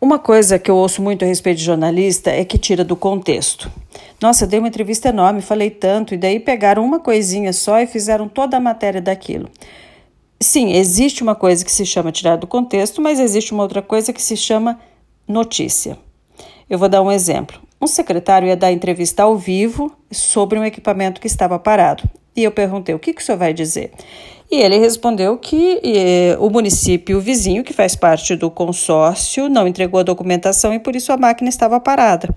Uma coisa que eu ouço muito a respeito de jornalista é que tira do contexto. Nossa, eu dei uma entrevista enorme, falei tanto, e daí pegaram uma coisinha só e fizeram toda a matéria daquilo. Sim, existe uma coisa que se chama tirar do contexto, mas existe uma outra coisa que se chama notícia. Eu vou dar um exemplo. Um secretário ia dar entrevista ao vivo sobre um equipamento que estava parado. E eu perguntei: o que, que o senhor vai dizer? E ele respondeu que eh, o município vizinho, que faz parte do consórcio, não entregou a documentação e por isso a máquina estava parada.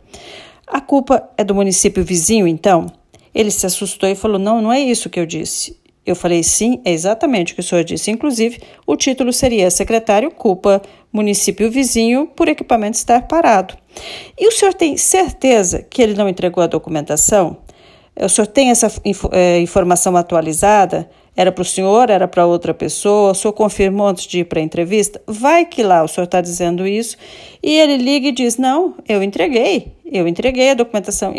A culpa é do município vizinho, então? Ele se assustou e falou: Não, não é isso que eu disse. Eu falei: Sim, é exatamente o que o senhor disse. Inclusive, o título seria: Secretário culpa município vizinho por equipamento estar parado. E o senhor tem certeza que ele não entregou a documentação? O senhor tem essa eh, informação atualizada? Era para o senhor, era para outra pessoa, o senhor confirmou antes de ir para a entrevista? Vai que lá o senhor está dizendo isso. E ele liga e diz: Não, eu entreguei, eu entreguei a documentação.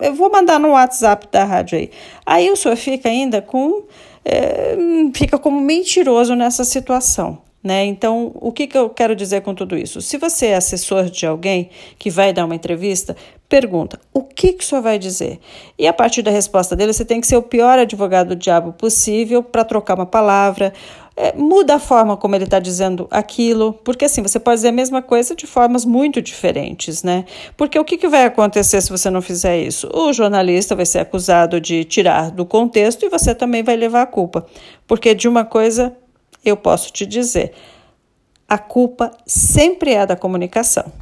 Eu vou mandar no WhatsApp da rádio aí. Aí o senhor fica ainda com. É, fica como mentiroso nessa situação. Né? Então, o que, que eu quero dizer com tudo isso? Se você é assessor de alguém que vai dar uma entrevista, pergunta: o que, que o senhor vai dizer? E a partir da resposta dele, você tem que ser o pior advogado do diabo possível para trocar uma palavra. É, muda a forma como ele está dizendo aquilo, porque assim, você pode dizer a mesma coisa de formas muito diferentes, né? Porque o que, que vai acontecer se você não fizer isso? O jornalista vai ser acusado de tirar do contexto e você também vai levar a culpa. Porque de uma coisa eu posso te dizer: a culpa sempre é da comunicação.